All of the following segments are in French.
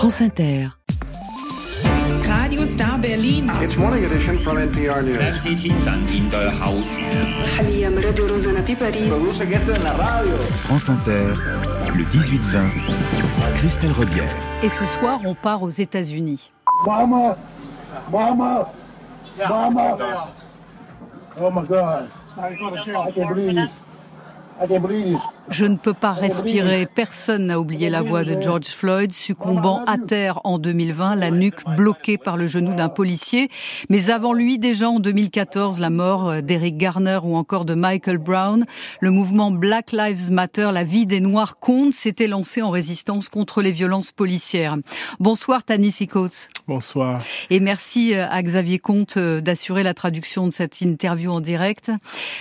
France Inter. Radio Star Berlin. It's morning edition from NPR News. France Inter, le 18-20, Christelle Rebière. Et ce soir, on part aux États-Unis. Mama, mama, mama. Oh my God. I can't believe this. I can't believe this. Je ne peux pas respirer. Personne n'a oublié la voix de George Floyd, succombant à terre en 2020, la nuque bloquée par le genou d'un policier. Mais avant lui, déjà en 2014, la mort d'Eric Garner ou encore de Michael Brown. Le mouvement Black Lives Matter, la vie des Noirs compte, s'était lancé en résistance contre les violences policières. Bonsoir Tanis Coates. Bonsoir. Et merci euh, à Xavier Comte euh, d'assurer la traduction de cette interview en direct.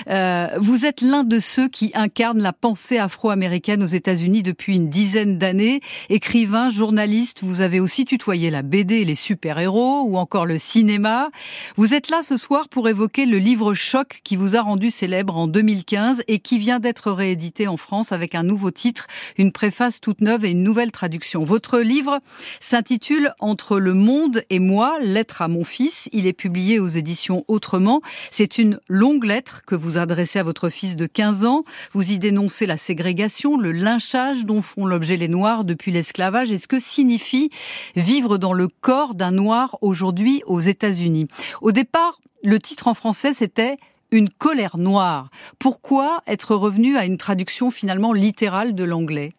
Euh, vous êtes l'un de ceux qui incarnent la pensée afro-américaine aux États-Unis depuis une dizaine d'années. Écrivain, journaliste, vous avez aussi tutoyé la BD, les super-héros ou encore le cinéma. Vous êtes là ce soir pour évoquer le livre Choc qui vous a rendu célèbre en 2015 et qui vient d'être réédité en France avec un nouveau titre, une préface toute neuve et une nouvelle traduction. Votre livre s'intitule Entre le monde et moi, lettre à mon fils. Il est publié aux éditions Autrement. C'est une longue lettre que vous adressez à votre fils de 15 ans. Vous y dénoncez la ségrégation, le lynchage dont font l'objet les Noirs depuis l'esclavage et ce que signifie vivre dans le corps d'un Noir aujourd'hui aux États-Unis. Au départ, le titre en français, c'était une colère noire. Pourquoi être revenu à une traduction finalement littérale de l'anglais?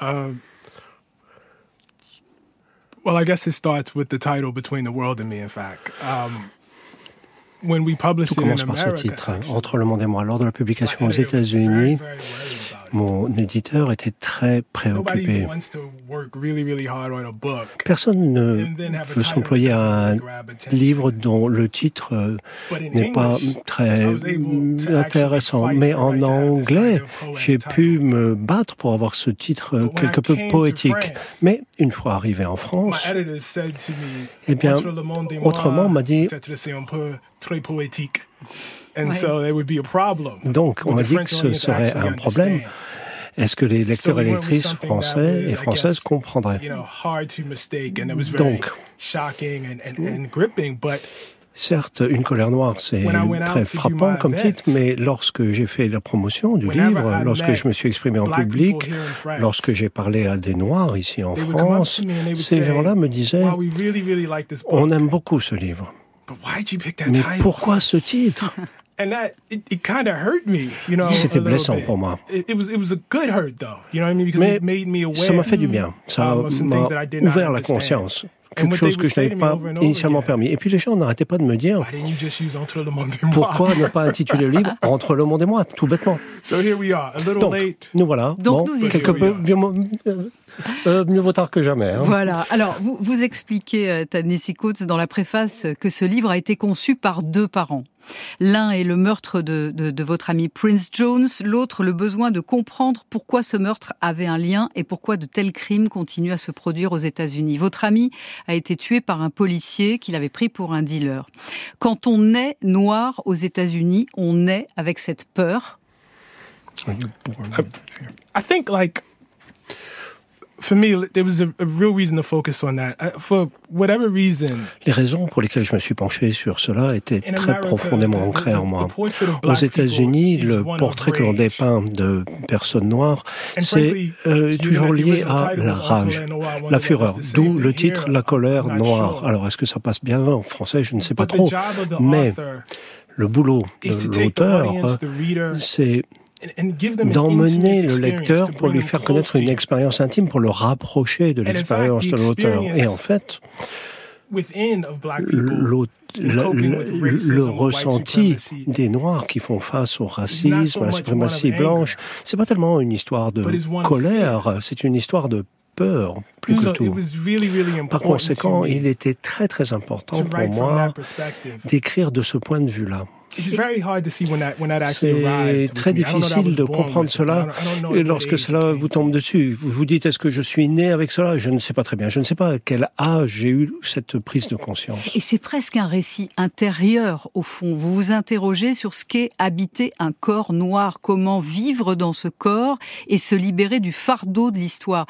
Uh, well, I guess it starts with the title "Between the World and Me." In fact, um, Tout commence par ce titre, actually, Entre le monde et moi. Lors de la publication aux États-Unis, mon éditeur était très préoccupé. Personne ne veut s'employer à un livre dont le titre euh, n'est pas très intéressant. Mais en anglais, j'ai pu me battre pour avoir ce titre euh, quelque peu poétique. Mais une fois arrivé en France, Eh bien, autrement, m'a dit- très poétique. And Ouais. so there would be a problem. donc on m'a the dit que ce serait un problème. Est-ce que les lecteurs et lectrices français et françaises comprendraient You know, hard to mistake, and it was very Donc, shocking and, and, and gripping. But Certes, Une colère noire, c'est très frappant comme titre, mais lorsque j'ai fait la promotion du livre, I lorsque je me suis exprimé en public, people here in France, lorsque j'ai parlé à des Noirs ici en France, ces gens-là me disaient "Wow, we really, really like this book. On aime beaucoup ce livre. But why'd you pick that Mais title? pourquoi ce titre? And that it, it kind of hurt me, you know. C'était blessant bit. pour moi. It, it was it was a good hurt though, you know what I mean? Because Mais it made me aware. ça m'a fait du bien. Ça um, m'a things that I did not ouvert la conscience. Quelque chose que je n'avais pas initialement permis. Et puis les gens n'arrêtaient pas de me dire Why didn't you just use Entre le monde et moi? pourquoi ne pas intituler le livre Entre le monde et moi, tout bêtement? So here we are, a little Donc, late. nous voilà. Donc, bon, nous quelque peu mieux, euh, euh, mieux vaut tard que jamais. hein. Voilà. Alors, vous, vous expliquez, euh, Coates, dans la préface, que ce livre a été conçu par deux parents. L'un est le meurtre de, de, de votre ami Prince Jones, l'autre le besoin de comprendre pourquoi ce meurtre avait un lien et pourquoi de tels crimes continuent à se produire aux États-Unis. Votre ami a été tué par un policier qu'il avait pris pour un dealer. Quand on est noir aux États-Unis, on est avec cette peur. I think like for me, there was a, a real reason to focus on that. I, for whatever reason, Les raisons pour lesquelles je me suis penché sur cela étaient très America, profondément ancrées en moi. Aux États-Unis, le portrait que l'on dépeint de personnes noires, c'est euh, toujours lié à la rage, la fureur. D'où le titre. La colère noire. Alors, est-ce que ça passe bien en français? Je ne sais pas trop. Mais le boulot de l'auteur, c'est d'emmener le lecteur pour lui faire connaître une expérience intime, pour le rapprocher de in fact, l'expérience the de l'auteur. Et en fait, le ressenti des Noirs qui font face au racisme, à la suprématie blanche, c'est pas tellement une histoire de colère, c'est une histoire de peur plus que tout. Par conséquent, il était très très important pour moi d'écrire de ce point de vue-là. It's very hard to see when that when that actually C'est arrived. très difficile was de born comprendre with it. I cela don't- I don't know et at what lorsque age cela it vous tombe dessus. Vous vous dites est-ce que je suis né avec cela? Je ne sais pas très bien. Je ne sais pas à quel âge j'ai eu cette prise de conscience. Et c'est presque un récit intérieur, au fond. Vous vous interrogez sur ce qu'est habiter un corps noir, comment vivre dans ce corps et se libérer du fardeau de l'histoire.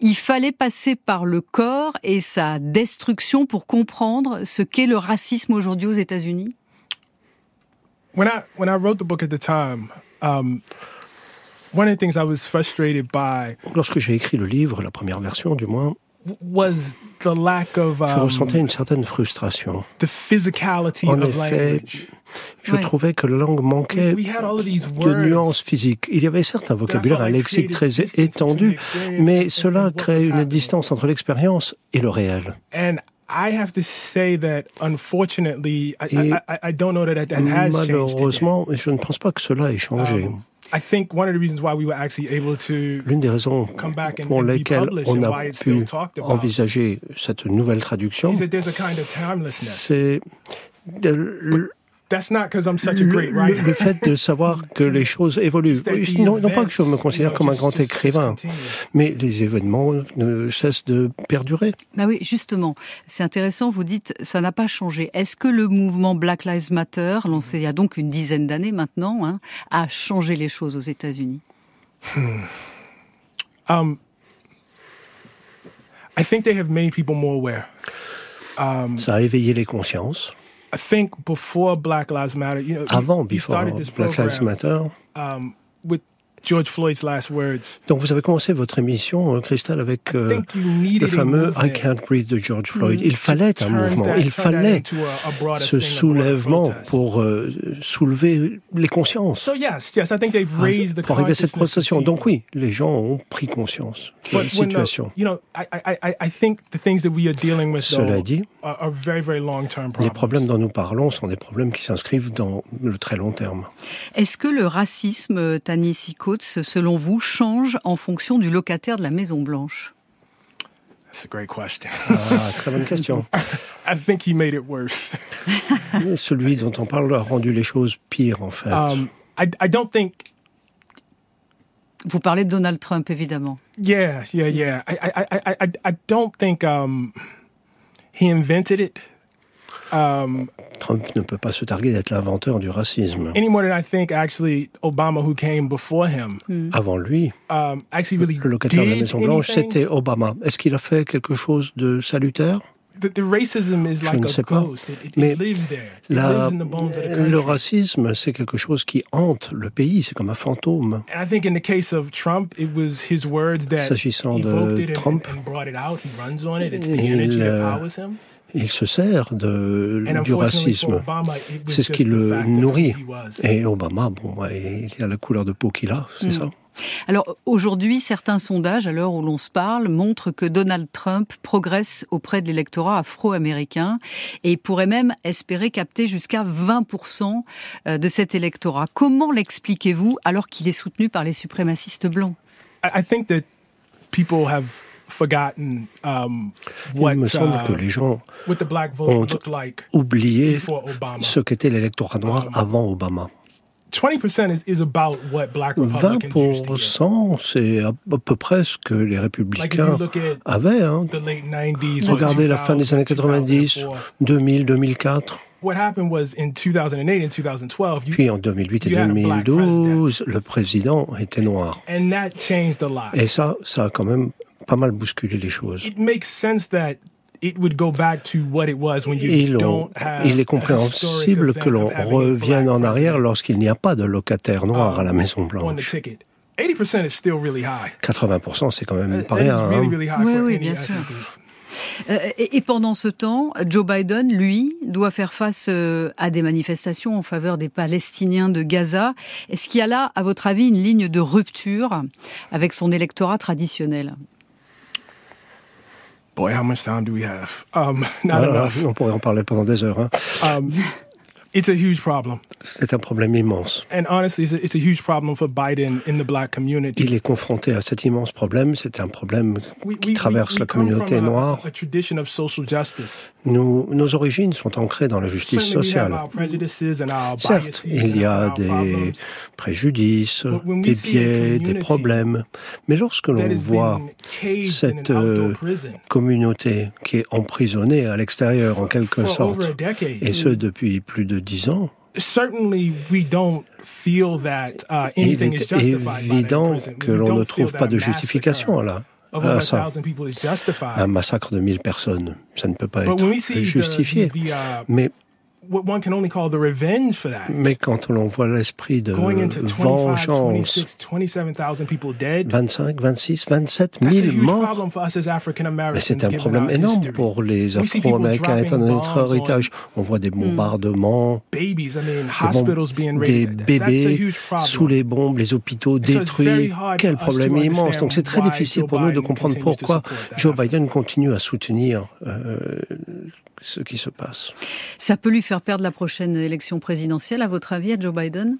Il fallait passer par le corps et sa destruction pour comprendre ce qu'est le racisme aujourd'hui aux États-Unis. When I when I wrote the book at the time, um, one of the things I was frustrated by Lorsque j'ai écrit le livre, la première version du moins, w- was the lack of je um, ressentais une certaine frustration. the physicality En of effet, language. je Ouais. trouvais que la langue manquait We de nuances physiques. Il y avait certes un vocabulaire, un lexique très étendu, mais cela crée une distance entre l'expérience et le réel. And I have to say that unfortunately, I, don't know that that, that has changed. today. Malheureusement, je ne pense pas que cela ait changé. Um, I think one of the reasons why we were actually able to L'une des raisons come back and, pour lesquelles on and a why it's still pu talked about envisager cette nouvelle traduction, is that there's a kind of timelessness. c'est That's not because I'm such a le- great le- writer. le fait de savoir que les choses évoluent. Non, non pas que je me considère comme un grand écrivain, mais les événements ne cessent de perdurer. Bah oui, justement, c'est intéressant, vous dites, ça n'a pas changé. Est-ce que le mouvement Black Lives Matter, lancé il y a donc une dizaine d'années maintenant, hein, a changé les choses aux États-Unis? Um, I think they have made people more aware. Um, Ça a éveillé les consciences. I think before Black Lives Matter, you know, you- Avant, you before started this Black Lives program Matter. um, with George Floyd's last words. Donc vous avez commencé votre émission, euh, Christelle, avec euh, I think you needed le fameux I Can't Breathe de George Floyd. to Il fallait un mouvement, that- il fallait ce soulèvement pour euh, soulever les consciences. So yes, yes, I think they've raised the pour arriver à cette protestation. Donc oui, les gens ont pris conscience de la But when the- situation. you know, I, I, I, I think the things that we are dealing with though, Cela dit, are, are very, very long-term les problems. problèmes dont nous parlons sont des problèmes qui s'inscrivent dans le très long terme. Est-ce que le racisme, Tanis Coates, selon vous, change en fonction du locataire de la Maison Blanche That's a great question. Ah, très bonne question. I think he made it worse. Celui dont on parle a rendu les choses pires, en fait. Um, I, I don't think. Vous parlez de Donald Trump, évidemment. Yeah, yeah, yeah. I, I, I, I, I don't think um, he invented it. Um, Trump ne peut pas se targuer d'être l'inventeur du racisme. any more than I think actually Obama, who came before him, Avant lui, um, actually really le locataire de la Maison Blanche, c'était Obama. Est-ce qu'il a fait quelque chose de salutaire? The, the racism is Je like ne a sais pas. ghost. It, it, Mais it lives there. It La- lives in the bones of the le country. racisme, c'est quelque chose qui hante le pays, c'est comme un fantôme. And I think in the case of Trump, it was his words that S'agissant de evoked it and, Trump, and brought it out. He runs on it. It's the il, euh. Il se sert de, du racisme. C'est ce qui le nourrit. Et Obama, bon, il a la couleur de peau qu'il a, c'est ça. Alors aujourd'hui, certains sondages, à l'heure où l'on se parle, montrent que Donald Trump progresse auprès de l'électorat afro-américain et pourrait même espérer capter jusqu'à 20% de cet électorat. Comment l'expliquez-vous alors qu'il est soutenu par les suprémacistes blancs? I think that people have forgotten um, what, Il me semble uh, que les gens what the black ont vote looked like oublié ce qu'était l'électorat noir avant Obama. 20% is, is about what black Republicans used to get. 20%, c'est à peu près ce que les républicains avaient. Hein. the late 90s, or Regardez la fin des 2000, années 90, 2004, 2000, 2004. what happened was in 2008 and 2012, you, Puis en 2008 et you had a black 2012, le président était noir. and that changed a lot. Et ça, ça a quand même pas mal bousculé les choses. It makes sense that it would go back to what it was when you Il, don't have il est a compréhensible que l'on revienne black en arrière lorsqu'il n'y a pas de locataire noir à la Maison on the Blanche. ticket. 80% is still really high. 80%, c'est quand même pas is rien. really, hein. really Oui, bien sûr. Euh, et, et pendant ce temps, Joe Biden, lui, doit faire face euh, à des manifestations en faveur des Palestiniens de Gaza. Est-ce qu'il y a là, à votre avis, une ligne de rupture avec son électorat traditionnel? Boy, how much time do we have? Um, not Ah, enough. on pourrait en parler pendant des heures. hein. Um, it's a huge problem. C'est un problème immense. And honestly, it's a, it's a huge problem for Biden in the black community. Il est confronté à cet immense problème. C'est un problème We- qui we- traverse we la communauté a- noire. A tradition of social justice. Nous, nos origines sont ancrées dans la justice sociale. Certes, il y a des préjudices, des biais, des community problèmes. Mais lorsque l'on voit cette euh, communauté qui est emprisonnée à l'extérieur en quelque sorte, et ce depuis plus de dix ans, certainly we don't feel that uh, il est évident que l'on ne trouve pas de justification à, massacre la, of à over a ça. thousand people is justified. Un massacre de mille personnes, ça ne peut pas être justifié. uh, Mais, what one can only call the revenge for that, mais quand l'on voit l'esprit de going into 25, vengeance, 26, 27,000 people dead, 25, 26, 27 that's a 000 huge morts, problem for us as African Mais Americans. c'est un problème énorme pour les We see people Afro-Américains étant notre on héritage. On voit des bombardements, Babies, I mean, des, bébés sous les bombes, les hôpitaux So it's very détruits. Quel for us to problème immense. understand Donc c'est très why difficile pour nous de comprendre pourquoi Joe. Biden continue à soutenir euh, ce qui se passe. Ça peut lui faire perdre la prochaine élection présidentielle, à votre avis, à Joe Biden?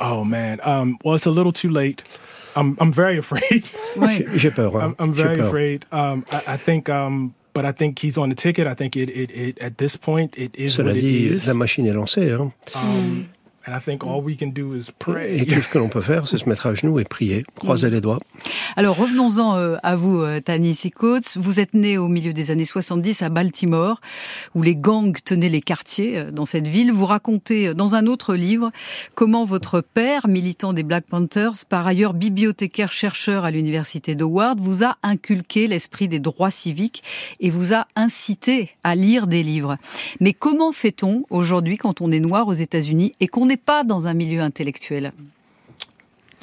Oh man, um, well, it's a little too late. I'm I'm very afraid. Oui. J'ai peur. hein. I'm, I'm J'ai very peur. afraid. Um, I, I think, um, but I think he's on the ticket. I think it, it, it at this point it is Cela what it dit, is. la machine est lancée. hein. Um, and I think all we can do is Et pray. tout ce que l'on peut faire, c'est se mettre à genoux et prier, croiser les doigts. Alors revenons-en euh, à vous, euh, Tanis Coates. Vous êtes né au milieu des années 70 à Baltimore, où les gangs tenaient les quartiers euh, dans cette ville. Vous racontez dans un autre livre comment votre père, militant des Black Panthers, par ailleurs bibliothécaire chercheur à l'université d'Howard, vous a inculqué l'esprit des droits civiques et vous a incité à lire des livres. Mais comment fait-on aujourd'hui quand on est noir aux États-Unis et qu'on n'est pas dans un milieu intellectuel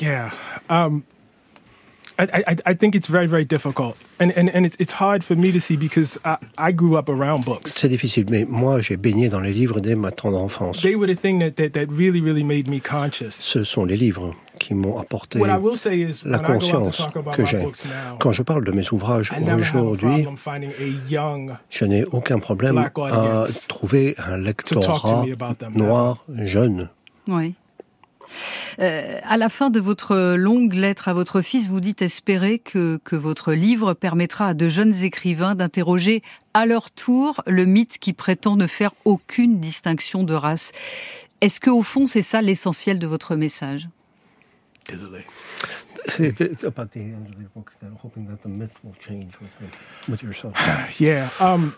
Yeah. Um, I, I, I think it's very, very difficult. And, and, and it's, it's hard for me to see because I, I grew up around books. C'est difficile, mais moi, j'ai baigné dans les livres dès ma tendre enfance. They were the thing that, that, that really, really made me conscious. Ce sont les livres qui m'ont apporté What I will say is, la conscience talk about que my j'ai. books now, Quand je parle de mes ouvrages aujourd'hui, problem finding a young je n'ai aucun problème Black à audience trouver un to lectorat talk to me about them. noir, jeune. Oui. Euh, à la fin de votre longue lettre à votre fils, vous dites espérer que, que votre livre permettra à de jeunes écrivains d'interroger à leur tour le mythe qui prétend ne faire aucune distinction de race. Est-ce que au fond c'est ça l'essentiel de votre message? Désolé. It's about the end of the book that I'm hoping that the myth will change with, the, with your son. Yeah. Um,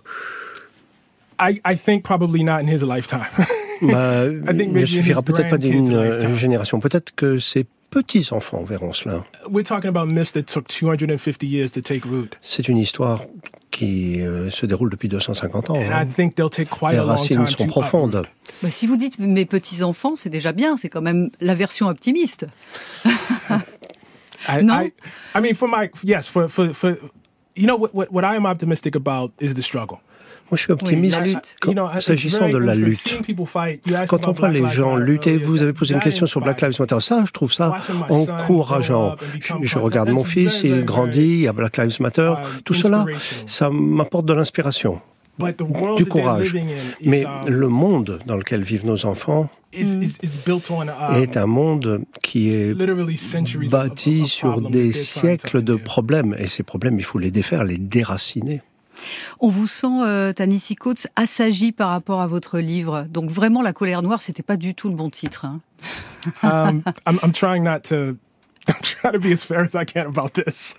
I, I think probably not in his lifetime. Bah, think il ne suffira peut-être pas d'une euh, génération. Peut-être que ses petits-enfants verront cela. We're talking about myths that took 250 years to take root. C'est une histoire qui euh, se déroule depuis 250 ans. And hein. I think they'll take quite Les racines sont profondes. Bah, Si vous dites mes petits-enfants, c'est déjà bien, c'est quand même la version optimiste. I, No? I, I mean, for my yes, for for for you know what what what I am optimistic about is the struggle. Moi, je suis optimiste s'agissant de la lutte. Quand on voit les gens lutter, vous avez posé une question sur Black Lives Matter. Ça, je trouve ça encourageant. Je part- regarde mon fils, il grandit à Black Lives Matter. um, Tout cela, ça m'apporte de l'inspiration, But the world du courage. Mais um, le monde dans lequel vivent nos enfants on um, est un monde qui est literally centuries of- bâti sur problems des siècles de problèmes. Et ces problèmes, il faut les défaire, les déraciner. On vous sent, euh, Tanissi Coates, assagi par rapport à votre livre. Donc vraiment, La colère noire, c'était pas du tout le bon titre. hein. um. I'm trying to be as fair as I can about this.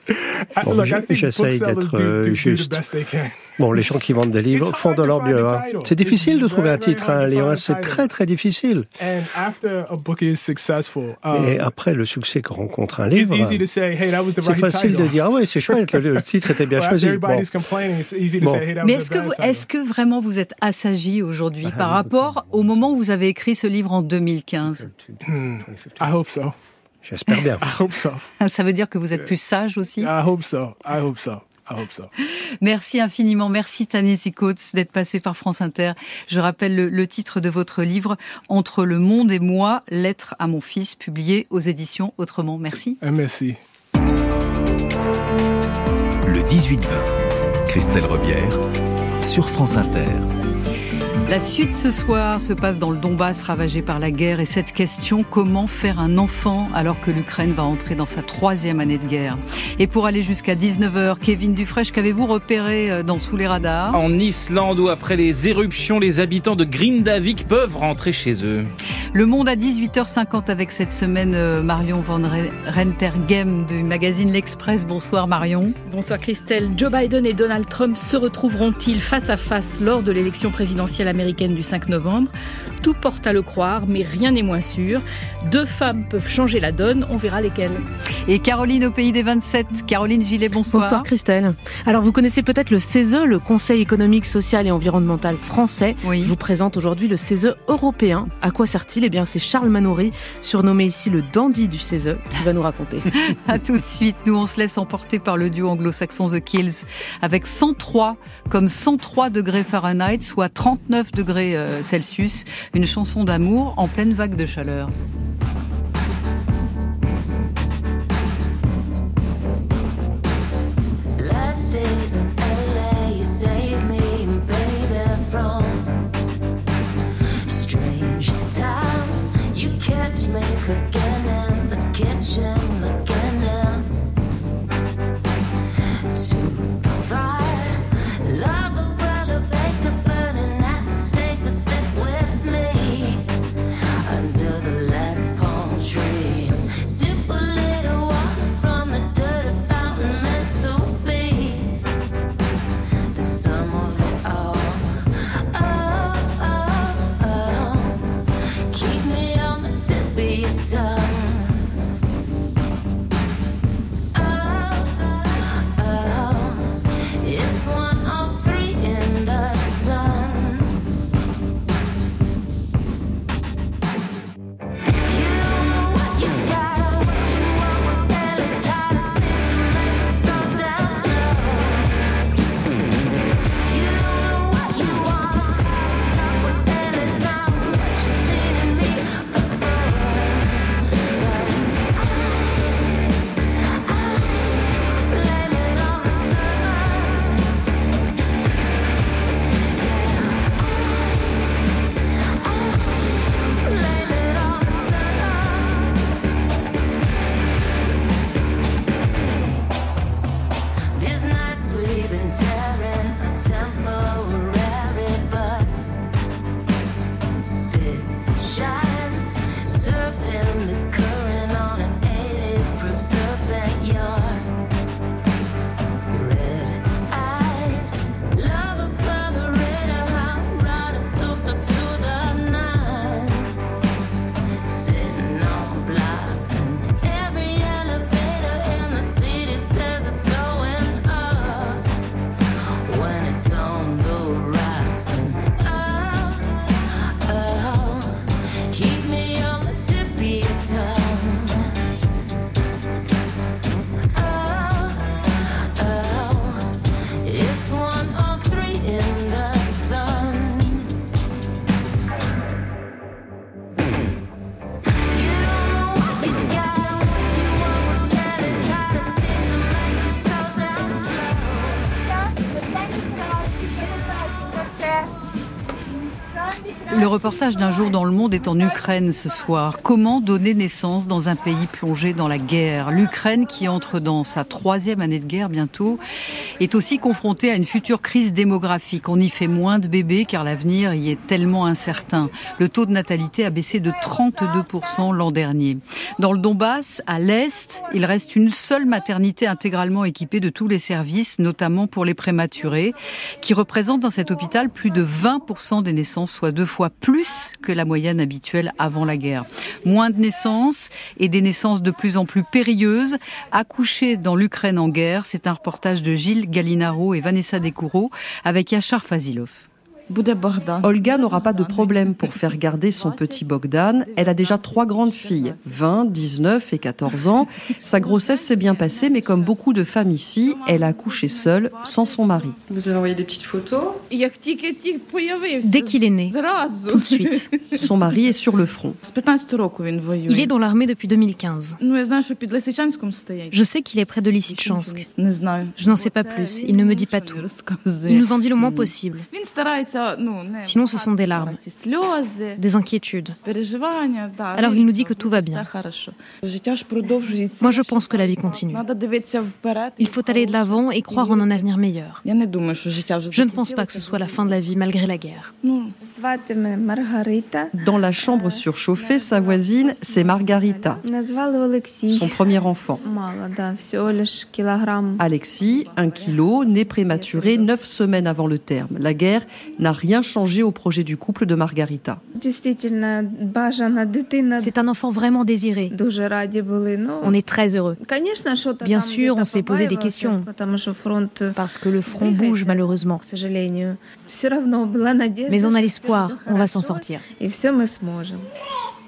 I, Bon, look, j- I think j'essaye booksellers d'être, do, euh, juste. best they can. Bon, les gens qui vendent des livres It's font de to leur mieux. a hein. title. C'est difficile de It's trouver un titre à un livre. C'est très très difficile. And after a book is successful, um, Et après le succès que rencontre un it's livre, easy to say, "Hey, that was the c'est right facile title." de dire ah ouais c'est chouette, le, titre était bien choisi. Bon. everybody's complaining, it's easy to Bon. say, "Hey, that Mais est-ce que, bad vous, title." est-ce que vraiment vous êtes assagi aujourd'hui par rapport au moment où vous avez écrit ce livre en 2015 I hope so. J'espère bien. I hope so. Ça veut dire que vous êtes plus sage aussi? I hope so. I hope so. I hope so. Merci infiniment. Merci Tanis Coates d'être passé par France Inter. Je rappelle le, le titre de votre livre Entre le monde et moi, lettre à mon fils, publié aux éditions Autrement. Merci. MSC. Le 18-20. Christelle Rebière sur France Inter. La suite ce soir se passe dans le Donbass ravagé par la guerre et cette question comment faire un enfant alors que l'Ukraine va entrer dans sa troisième année de guerre? Et pour aller jusqu'à 19h, Kevin Dufresne, qu'avez-vous repéré euh, dans Sous les radars? En Islande où après les éruptions, les habitants de Grindavik peuvent rentrer chez eux. Le Monde à 18h50 avec cette semaine euh, Marion Van Rentergem du magazine L'Express. Bonsoir Marion. Bonsoir Christelle. Joe Biden et Donald Trump se retrouveront-ils face à face lors de l'élection présidentielle américaine du 5 novembre? Tout porte à le croire, mais rien n'est moins sûr. Deux femmes peuvent changer la donne, on verra lesquelles. Et Caroline au pays des 27. Caroline Gillet, bonsoir. Bonsoir Christelle. Alors vous connaissez peut-être le CESE, le Conseil économique, social et environnemental français. Oui. Je vous présente aujourd'hui le CESE européen. À quoi sert-il Eh bien c'est Charles Manoury, surnommé ici le dandy du CESE, qui va nous raconter. à tout de suite, nous on se laisse emporter par le duo anglo-saxon The Kills avec 103 comme 103 degrés Fahrenheit, soit 39 degrés euh, Celsius, une chanson d'amour en pleine vague de chaleur. Reportage d'un jour dans le monde est en Ukraine ce soir. Comment donner naissance dans un pays plongé dans la guerre? L'Ukraine, qui entre dans sa troisième année de guerre bientôt, est aussi confrontée à une future crise démographique. On y fait moins de bébés car l'avenir y est tellement incertain. Le taux de natalité a baissé de 32% l'an dernier. Dans le Donbass, à l'Est, il reste une seule maternité intégralement équipée de tous les services, notamment pour les prématurés, qui représente dans cet hôpital plus de 20% des naissances, soit deux fois que la moyenne habituelle avant la guerre. Moins de naissances et des naissances de plus en plus périlleuses. Accoucher dans l'Ukraine en guerre, c'est un reportage de Gilles Gallinaro et Vanessa Descoureaux avec Yachar Fazilov. Olga n'aura pas de problème pour faire garder son petit Bogdan. Elle a déjà trois grandes filles, 20, 19 et 14 ans. Sa grossesse s'est bien passée, mais comme beaucoup de femmes ici, elle a accouché seule, sans son mari. Vous avez envoyé des petites photos? Dès qu'il est né, tout de suite. Son mari est sur le front. Il est dans l'armée depuis 2015. Je sais qu'il est près de Lysychansk. Je n'en sais pas plus, il ne me dit pas tout. Il nous en dit le moins possible. Sinon, ce sont des larmes, des inquiétudes. Alors il nous dit que tout va bien. Moi, je pense que la vie continue. Il faut aller de l'avant et croire en un avenir meilleur. Je ne pense pas que ce soit la fin de la vie malgré la guerre. Dans la chambre surchauffée, sa voisine, c'est Margarita, son premier enfant. Alexis, un kilo, né prématuré neuf semaines avant le terme. La guerre n'a rien changé au projet du couple de Margarita. C'est un enfant vraiment désiré. On est très heureux. Bien sûr, on s'est posé des questions parce que le front bouge malheureusement. Mais on a l'espoir, on va s'en sortir.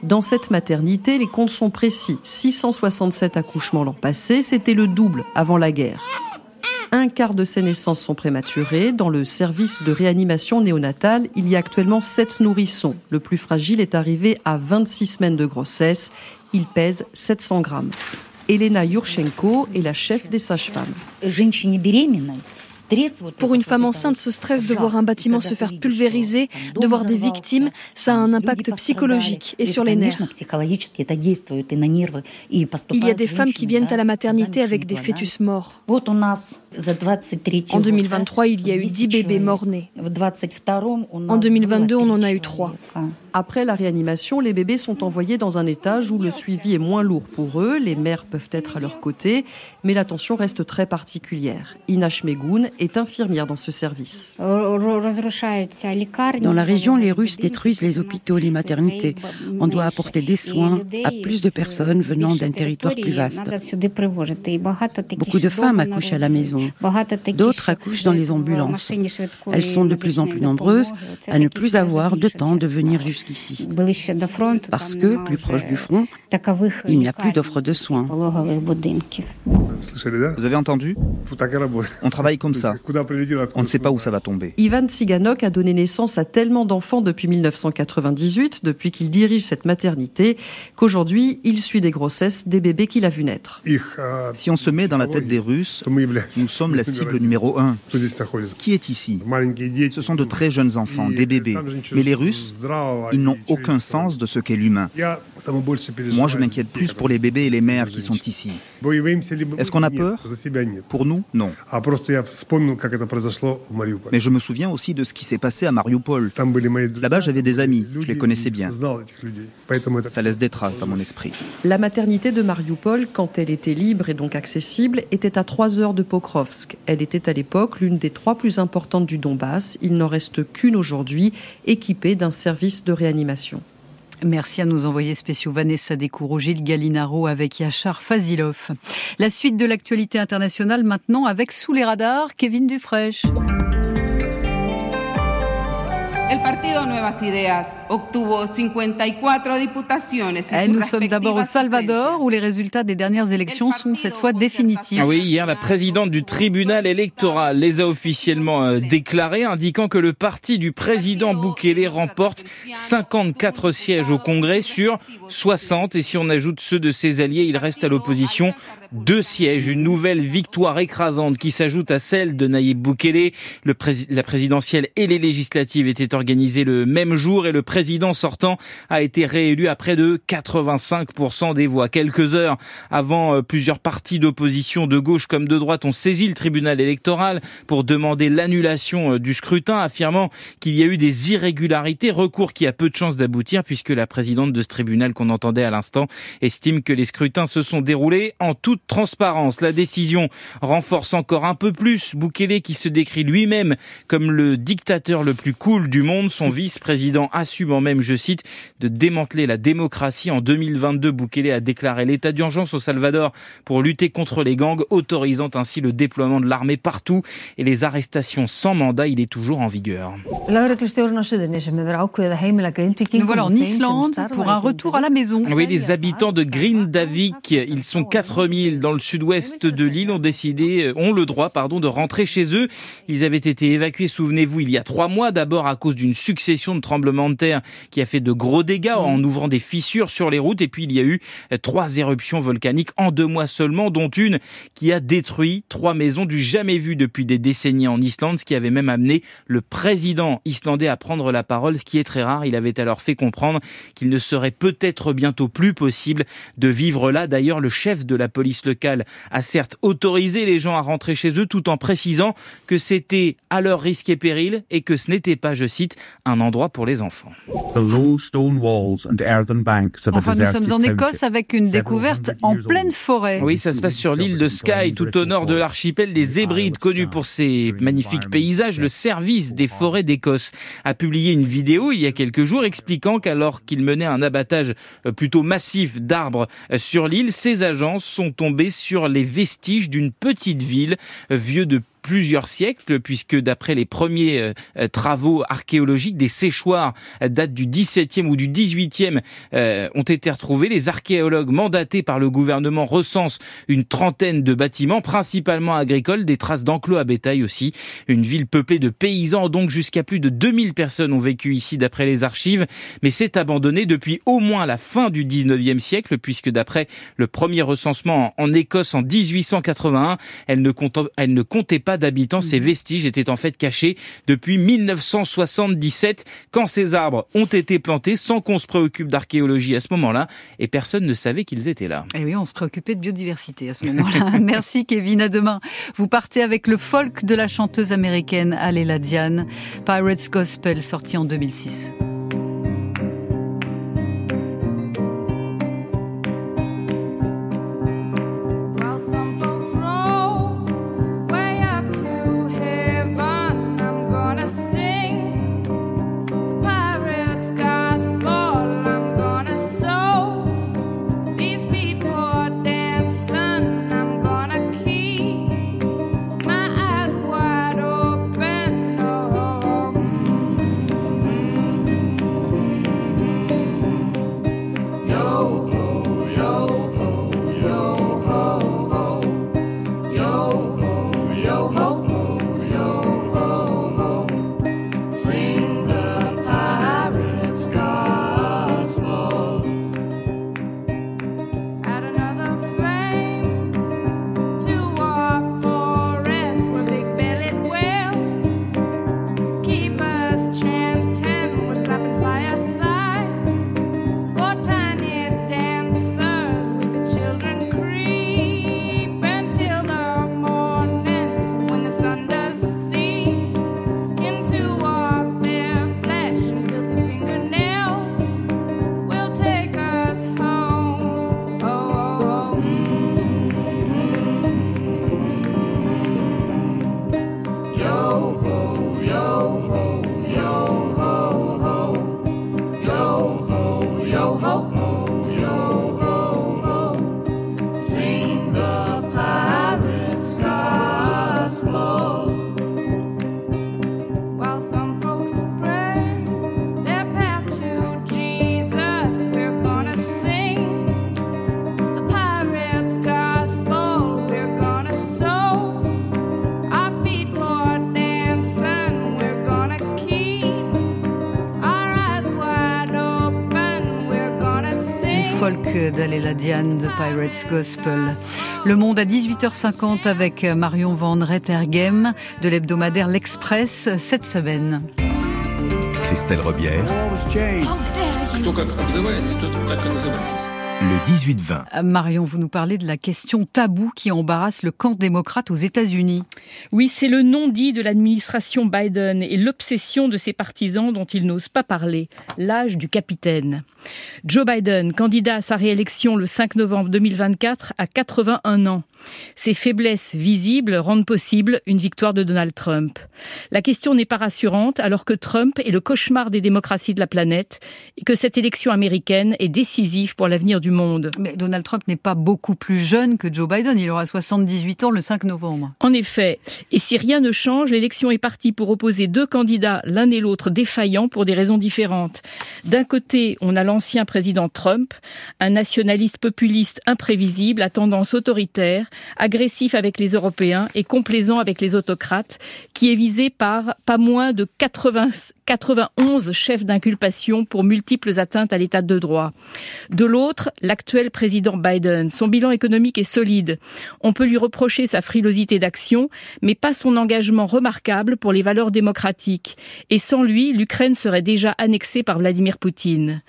Dans cette maternité, les comptes sont précis. 667 accouchements l'an passé, c'était le double avant la guerre. Un quart de ces naissances sont prématurées. Dans le service de réanimation néonatale, il y a actuellement 7 nourrissons. Le plus fragile est arrivé à 26 semaines de grossesse. Il pèse 700 grammes. Elena Yurchenko est la chef des sages-femmes. Pour une femme enceinte, ce stress de voir un bâtiment se faire pulvériser, de voir des victimes, ça a un impact psychologique et sur les nerfs. Il y a des femmes qui viennent à la maternité avec des fœtus morts. En 2023, il y a eu 10 bébés morts-nés. En 2022, on en a eu 3. Après la réanimation, les bébés sont envoyés dans un étage où le suivi est moins lourd pour eux. Les mères peuvent être à leur côté, mais l'attention reste très particulière. Ina Megoun est infirmière dans ce service. Dans la région, les Russes détruisent les hôpitaux et les maternités. On doit apporter des soins à plus de personnes venant d'un territoire plus vaste. Beaucoup de femmes accouchent à la maison. D'autres accouchent dans les ambulances. Elles sont de plus en plus nombreuses à ne plus avoir de temps de venir jusqu'à ici. Parce que, plus proche du front, il n'y a plus d'offres de soins. Vous avez entendu? On travaille comme ça. On ne sait pas où ça va tomber. Ivan Tsiganok a donné naissance à tellement d'enfants depuis 1998, depuis qu'il dirige cette maternité, qu'aujourd'hui, il suit des grossesses des bébés qu'il a vu naître. Si on se met dans la tête des Russes, nous sommes la cible numéro un. Qui est ici? Ce sont de très jeunes enfants, des bébés. Mais les Russes, ils n'ont aucun sens de ce qu'est l'humain. Moi, je m'inquiète plus pour les bébés et les mères qui sont ici. Est-ce qu'on a peur? Pour nous, non. Mais je me souviens aussi de ce qui s'est passé à Mariupol. Là-bas, j'avais des amis, je les connaissais bien. Ça laisse des traces dans mon esprit. La maternité de Mariupol, quand elle était libre et donc accessible, était à 3 heures de Elle était à l'époque l'une des trois plus importantes du Donbass. Il n'en reste qu'une aujourd'hui, équipée d'un service de réanimation. Merci à nos envoyés spéciaux Vanessa Descoureaux, Gilles Galinaro avec Yachar Fazilov. La suite de l'actualité internationale maintenant avec Sous les radars, Kevin Dufresne. El partido Nuevas Ideas obtuvo 54 diputaciones. Eh, nous sommes d'abord au Salvador où les résultats des dernières élections sont cette fois définitifs. Ah oui, hier la présidente du tribunal électoral les a officiellement euh, déclarés, indiquant que le parti du président Bukele remporte 54 sièges au Congrès sur 60 et si on ajoute ceux de ses alliés, il reste à l'opposition deux sièges, une nouvelle victoire écrasante qui s'ajoute à celle de Nayib Bukele. Le la présidentielle et les législatives étaient organisées le même jour et le président sortant a été réélu à près de 85% des voix. Quelques heures avant, euh, plusieurs partis d'opposition de gauche comme de droite ont saisi le tribunal électoral pour demander l'annulation euh, du scrutin, affirmant qu'il y a eu des irrégularités, recours qui a peu de chances d'aboutir puisque la présidente de ce tribunal qu'on entendait à l'instant estime que les scrutins se sont déroulés en toute transparence. La décision renforce encore un peu plus Bukele qui se décrit lui-même comme le dictateur le plus cool du monde. Son vice-président assume en même, je cite, de démanteler la démocratie. En 2022, Bukele a déclaré l'état d'urgence au Salvador pour lutter contre les gangs, autorisant ainsi le déploiement de l'armée partout et les arrestations sans mandat. Il est toujours en vigueur. Nous voilà en Islande pour un retour à la maison. Oui, les habitants de Grindavik, ils sont 4000 000 dans le sud-ouest de l'île ont décidé, ont le droit, pardon, de rentrer chez eux. Ils avaient été évacués, souvenez-vous, il y a trois mois, d'abord à cause d'une succession de tremblements de terre qui a fait de gros dégâts en ouvrant des fissures sur les routes. Et puis il y a eu trois éruptions volcaniques en deux mois seulement, dont une qui a détruit trois maisons du jamais vu depuis des décennies en Islande, ce qui avait même amené le président islandais à prendre la parole, ce qui est très rare. Il avait alors fait comprendre qu'il ne serait peut-être bientôt plus possible de vivre là. D'ailleurs, le chef de la police locale a certes autorisé les gens à rentrer chez eux tout en précisant que c'était à leur risque et péril et que ce n'était pas, je cite, un endroit pour les enfants. Enfin, nous sommes en Écosse avec une découverte en pleine forêt. Oui, ça se passe sur l'île de Skye, tout au nord de l'archipel des Hébrides, connu pour ses magnifiques paysages. Le service des forêts d'Écosse a publié une vidéo il y a quelques jours expliquant qu'alors qu'il menait un abattage euh, plutôt massif d'arbres euh, sur l'île, ses agents sont tombés sur les vestiges d'une petite ville vieux de plusieurs siècles, puisque d'après les premiers euh, euh, travaux archéologiques, des séchoirs datent du 17e ou du 18e euh, ont été retrouvés. Les archéologues mandatés par le gouvernement recensent une trentaine de bâtiments, principalement agricoles, des traces d'enclos à bétail aussi. Une ville peuplée de paysans, donc jusqu'à plus de 2000 personnes ont vécu ici d'après les archives, mais c'est abandonné depuis au moins la fin du 19e siècle, puisque d'après le premier recensement en Écosse en 1881, elle ne, elle ne comptait pas d'habitants. Ces mhm. vestiges étaient en fait cachés depuis 1977, quand ces arbres ont été plantés sans qu'on se préoccupe d'archéologie à ce moment-là, et personne ne savait qu'ils étaient là. Et eh oui, on se préoccupait de biodiversité à ce moment-là. Merci Kevin, à demain. Vous partez avec le folk de la chanteuse américaine Aléla Diane, Pirates Gospel, sorti en 2006. De Pirates Gospel. Le Monde à 18h50 avec Marion Van Rettergem de l'hebdomadaire L'Express cette semaine. Christelle Robière. Le 18-20. Euh, Marion, vous nous parlez de la question taboue qui embarrasse le camp démocrate aux États-Unis. Oui, c'est le non-dit de l'administration Biden et l'obsession de ses partisans dont ils n'osent pas parler, l'âge du capitaine. Joe Biden, candidat à sa réélection le 5 novembre 2024, a 81 ans. Ses faiblesses visibles rendent possible une victoire de Donald Trump. La question n'est pas rassurante alors que Trump est le cauchemar des démocraties de la planète et que cette élection américaine est décisive pour l'avenir du monde. Mais Donald Trump n'est pas beaucoup plus jeune que Joe Biden. Il aura 78 ans le 5 novembre. En effet. Et si rien ne change, l'élection est partie pour opposer deux candidats, l'un et l'autre défaillants pour des raisons différentes. D'un côté, on a l'ancien président Trump, un nationaliste populiste imprévisible à tendance autoritaire, agressif avec les Européens et complaisant avec les autocrates, qui est visé par pas moins de 80, 91 chefs d'inculpation pour multiples atteintes à l'état de droit. De l'autre, l'actuel président Biden. Son bilan économique est solide. On peut lui reprocher sa frilosité d'action, mais pas son engagement remarquable pour les valeurs démocratiques. Et sans lui, l'Ukraine serait déjà annexée par Vladimir Poutine.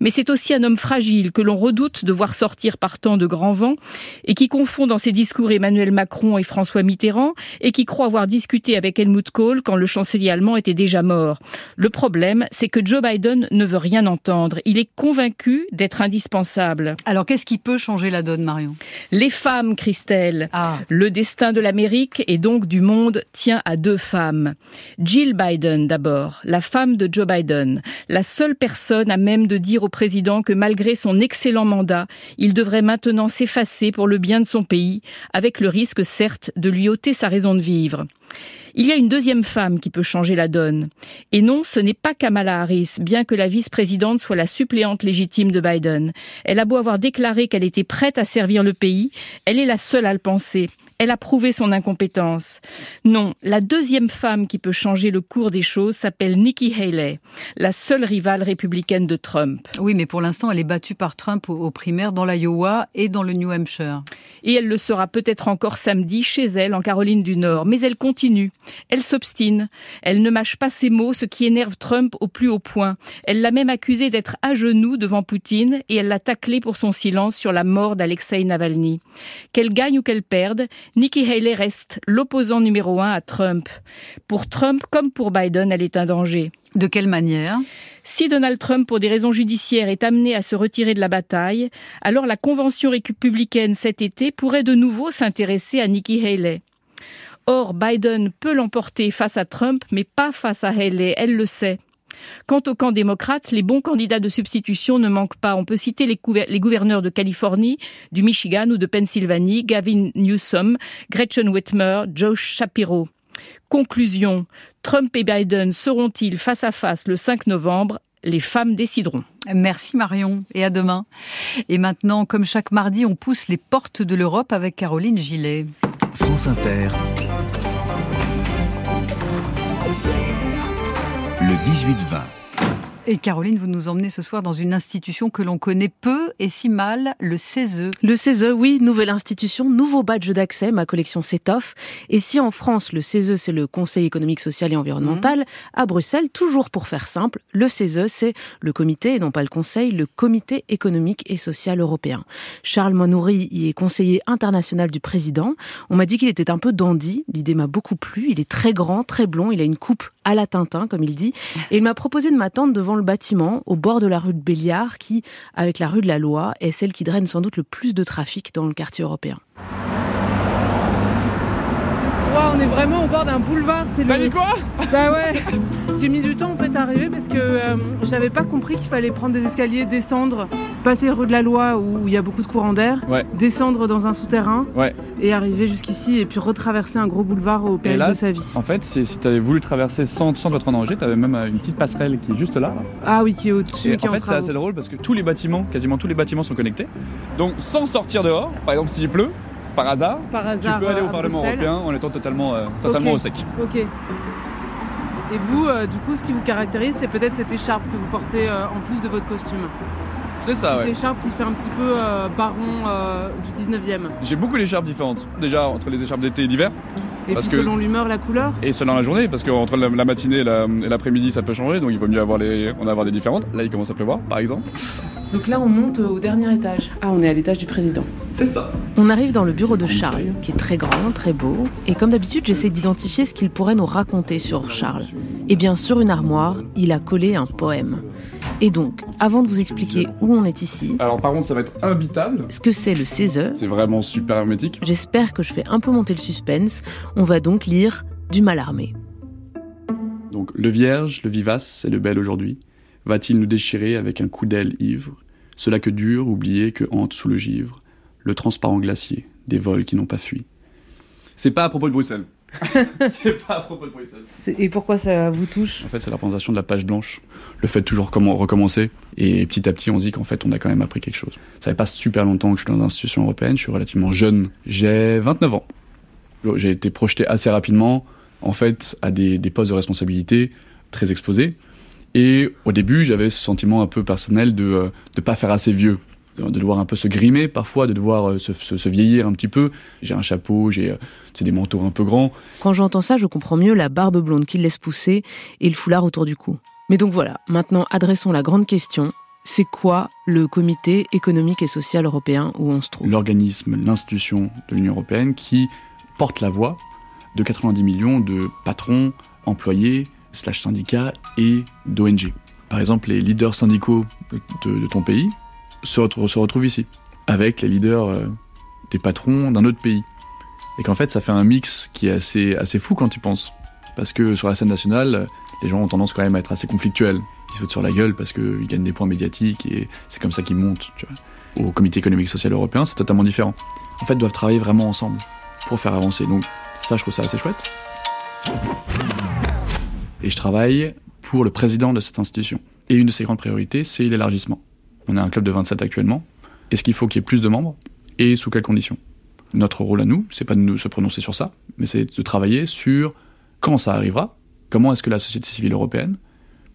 Mais c'est aussi un homme fragile que l'on redoute de voir sortir par temps de grands vents et qui confond dans ses discours Emmanuel Macron et François Mitterrand et qui croit avoir discuté avec Helmut Kohl quand le chancelier allemand était déjà mort. Le problème, c'est que Joe Biden ne veut rien entendre. Il est convaincu d'être indispensable. Alors qu'est-ce qui peut changer la donne, Marion? Les femmes, Christelle. Ah. Le destin de l'Amérique et donc du monde tient à deux femmes. Jill Biden d'abord, la femme de Joe Biden, la seule personne à même de dire au président que malgré son excellent mandat, il devrait maintenant s'effacer pour le bien de son pays, avec le risque certes de lui ôter sa raison de vivre. Il y a une deuxième femme qui peut changer la donne. Et non, ce n'est pas Kamala Harris, bien que la vice-présidente soit la suppléante légitime de Biden. Elle a beau avoir déclaré qu'elle était prête à servir le pays, elle est la seule à le penser. Elle a prouvé son incompétence. Non, la deuxième femme qui peut changer le cours des choses s'appelle Nikki Haley, la seule rivale républicaine de Trump. Oui, mais pour l'instant, elle est battue par Trump aux primaires dans l'Iowa et dans le New Hampshire. Et elle le sera peut-être encore samedi chez elle en Caroline du Nord. Mais elle continue. Elle s'obstine. Elle ne mâche pas ses mots, ce qui énerve Trump au plus haut point. Elle l'a même accusé d'être à genoux devant Poutine et elle l'a taclé pour son silence sur la mort d'Alexei Navalny. Qu'elle gagne ou qu'elle perde, Nikki Haley reste l'opposant numéro un à Trump. Pour Trump comme pour Biden, elle est un danger. De quelle manière? Si Donald Trump, pour des raisons judiciaires, est amené à se retirer de la bataille, alors la convention républicaine cet été pourrait de nouveau s'intéresser à Nikki Haley. Or, Biden peut l'emporter face à Trump, mais pas face à Haley, elle le sait. Quant au camp démocrate, les bons candidats de substitution ne manquent pas. On peut citer les, gouverneurs de Californie, du Michigan ou de Pennsylvanie, Gavin Newsom, Gretchen Whitmer, Joe Shapiro. Conclusion, Trump et Biden seront-ils face à face le 5 novembre? Les femmes décideront. Merci Marion et à demain. Et maintenant, comme chaque mardi, on pousse les portes de l'Europe avec Caroline Gillet. France Inter. Le 18-20. Et Caroline, vous nous emmenez ce soir dans une institution que l'on connaît peu et si mal, le CESE. Le CESE, oui, nouvelle institution, nouveau badge d'accès, ma collection s'étoffe. Et si en France, le CESE, c'est le Conseil économique, social et environnemental, mmh. à Bruxelles, toujours pour faire simple, le CESE, c'est le comité, et non pas le Conseil, le Comité économique et social européen. Charles Monoury y est conseiller international du président. On m'a dit qu'il était un peu dandy. L'idée m'a beaucoup plu. Il est très grand, très blond. Il a une coupe à la Tintin, comme il dit. Et il m'a proposé de m'attendre devant le bâtiment, au bord de la rue de Béliard, qui, avec la rue de la Loi, est celle qui draine sans doute le plus de trafic dans le quartier européen. On est vraiment au bord d'un boulevard. C'est T'as dit quoi? Bah ouais. J'ai mis du temps en fait à arriver parce que euh, j'avais pas compris qu'il fallait prendre des escaliers, descendre, passer rue de la Loi où il y a beaucoup de courants d'air, descendre dans un souterrain et arriver jusqu'ici et puis retraverser un gros boulevard au péril de sa vie. En fait, si tu avais voulu traverser sans, sans être en danger, tu avais même euh, une petite passerelle qui est juste là. Ah oui, qui est au-dessus. En fait, c'est assez drôle parce que tous les bâtiments, quasiment tous les bâtiments sont connectés. Donc sans sortir dehors, par exemple s'il pleut, par hasard, tu peux aller au Parlement européen en étant totalement, euh, totalement au sec. Ok. Et vous, euh, du coup, ce qui vous caractérise, c'est peut-être cette écharpe que vous portez euh, en plus de votre costume. C'est ça, Cette écharpe qui fait un petit peu baron du 19e. J'ai beaucoup d'écharpes différentes. Déjà, entre les écharpes d'été et d'hiver. Et puis selon l'humeur, la couleur? Et selon la journée, parce qu'entre la, matinée et l'après-midi, ça peut changer, donc il vaut mieux avoir les, en avoir des différentes. Là, il commence à pleuvoir, par exemple. Donc là, on monte au dernier étage. Ah, on est à l'étage du président. C'est ça. On arrive dans le bureau de Charles, qui est très grand, très beau. Et comme d'habitude, j'essaie d'identifier ce qu'il pourrait nous raconter sur Charles. Et bien, sur une armoire, il a collé un poème. Et donc, avant de vous expliquer où on est ici. Alors, par contre, ça va être imbitable. Ce que c'est le CESE. C'est vraiment super hermétique. J'espère que je fais un peu monter le suspense. On va donc lire Du mal armé. Donc, le vierge, le vivace et le bel aujourd'hui va-t-il nous déchirer avec un coup d'aile ivre? Ce lac dur, oublié, que hante sous le givre, le transparent glacier, des vols qui n'ont pas fui. C'est pas à propos de Bruxelles. c'est pas à propos de Bruxelles. Et pourquoi ça vous touche? En fait, c'est la présentation de la page blanche. Le fait de toujours comment recommencer. Et petit à petit, on se dit qu'en fait, on a quand même appris quelque chose. Ça fait pas super longtemps que je suis dans une institution européenne. Je suis relativement jeune. J'ai 29 ans. J'ai été projeté assez rapidement, en fait, à des, des postes de responsabilité très exposés. Et au début, j'avais ce sentiment un peu personnel de ne euh, pas faire assez vieux de devoir un peu se grimer parfois, de devoir euh, se, se, vieillir un petit peu. J'ai un chapeau, j'ai euh, des manteaux un peu grands. Quand j'entends ça, je comprends mieux la barbe blonde qu'il laisse pousser et le foulard autour du cou. Mais donc voilà, maintenant adressons la grande question. C'est quoi le comité économique et social européen où on se trouve? L'organisme, l'institution de l'Union européenne qui porte la voix de 90 millions de patrons, employés, slash syndicats et d'ONG. Par exemple, les leaders syndicaux de, de ton pays, se, retrouve, ici, avec les leaders euh, des patrons d'un autre pays. Et qu'en fait, ça fait un mix qui est assez, assez fou quand tu penses. Parce que sur la scène nationale, les gens ont tendance quand même à être assez conflictuels. Ils sautent sur la gueule parce qu'ils gagnent des points médiatiques et c'est comme ça qu'ils montent. Tu vois. Au Comité économique social européen, c'est totalement différent. En fait, ils doivent travailler vraiment ensemble pour faire avancer. Donc ça, je trouve ça assez chouette. Et je travaille pour le président de cette institution. Et une de ses grandes priorités, c'est l'élargissement. On est un club de 27 actuellement. Est-ce qu'il faut qu'il y ait plus de membres et sous quelles conditions? Notre rôle à nous, c'est pas de nous se prononcer sur ça, mais c'est de travailler sur quand ça arrivera, comment est-ce que la société civile européenne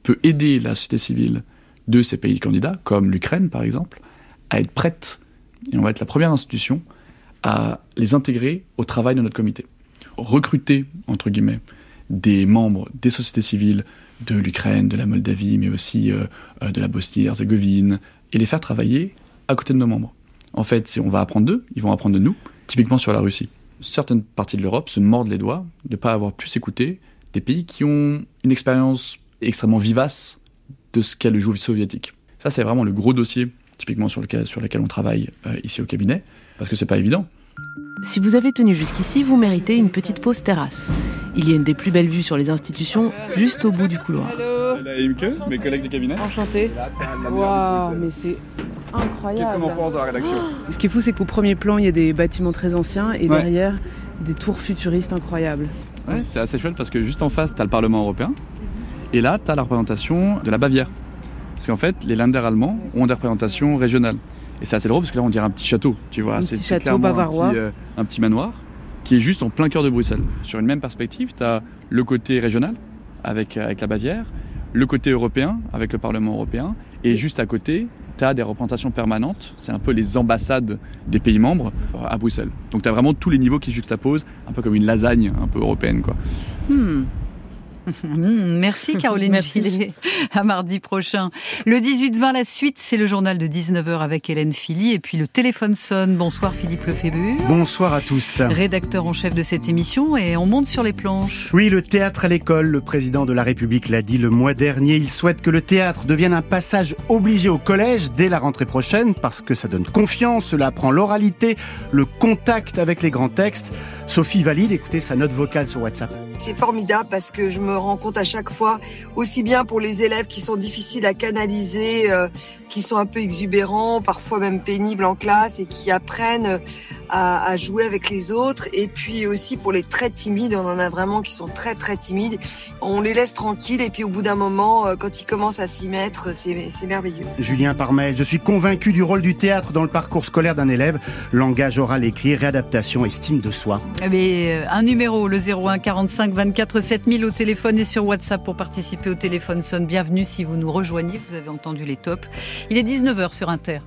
peut aider la société civile de ces pays candidats, comme l'Ukraine par exemple, à être prête, et on va être la première institution, à les intégrer au travail de notre comité. Recruter, entre guillemets, des membres des sociétés civiles de l'Ukraine, de la Moldavie, mais aussi euh, euh, de la Bosnie-Herzégovine, et les faire travailler à côté de nos membres. En fait, on va apprendre d'eux, ils vont apprendre de nous, typiquement sur la Russie. Certaines parties de l'Europe se mordent les doigts de ne pas avoir pu s'écouter des pays qui ont une expérience extrêmement vivace de ce qu'est le joug soviétique. Ça, c'est vraiment le gros dossier, typiquement sur lequel, sur lequel on travaille euh, ici au cabinet, parce que c'est pas évident. Si vous avez tenu jusqu'ici, vous méritez une petite pause terrasse. Il y a une des plus belles vues sur les institutions, juste au bout du couloir. mes collègues du cabinet. Enchanté. Waouh, mais c'est incroyable. Qu'est-ce qu'on en pense dans la rédaction Ce qui est fou, c'est qu'au premier plan, il y a des bâtiments très anciens et derrière, des tours futuristes incroyables. Ouais, c'est assez chouette parce que juste en face, tu as le Parlement européen et là, tu as la représentation de la Bavière. Parce qu'en fait, les Länder allemands ont des représentations régionales. Et c'est assez drôle parce que là, on dirait un petit château, tu vois. C'est bavarois. Un petit, euh, un petit, manoir qui est juste en plein cœur de Bruxelles. Sur une même perspective, tu as le côté régional avec, euh, avec la Bavière, le côté européen avec le Parlement européen, et juste à côté, tu as des représentations permanentes, c'est un peu les ambassades des pays membres euh, à Bruxelles. Donc tu as vraiment tous les niveaux qui juxtaposent, un peu comme une lasagne un peu européenne. Quoi. Hmm. Mmh, merci Caroline Merci. À mardi prochain. Le 18-20, la suite, c'est le journal de 19h avec Hélène Philly. Et puis le téléphone sonne. Bonsoir Philippe Lefébure. Bonsoir à tous. Rédacteur en chef de cette émission. Et on monte sur les planches. Oui, le théâtre à l'école. Le président de la République l'a dit le mois dernier. Il souhaite que le théâtre devienne un passage obligé au collège dès la rentrée prochaine parce que ça donne confiance, cela apprend l'oralité, le contact avec les grands textes. Sophie valide, écoutez sa note vocale sur WhatsApp. C'est formidable parce que je me rends compte à chaque fois, aussi bien pour les élèves qui sont difficiles à canaliser, euh, qui sont un peu exubérants, parfois même pénibles en classe et qui apprennent à, jouer avec les autres. Et puis aussi pour les très timides, on en a vraiment qui sont très très timides. On les laisse tranquilles et puis au bout d'un moment, euh, quand ils commencent à s'y mettre, c'est merveilleux. Julien Parmel, je suis convaincu du rôle du théâtre dans le parcours scolaire d'un élève. Langage oral écrit, réadaptation, estime de soi. Mais euh, un numéro, le 01 45 24 7000 au téléphone et sur WhatsApp pour participer au téléphone sonne. Bienvenue si vous nous rejoignez, vous avez entendu les tops. Il est 19h sur Inter.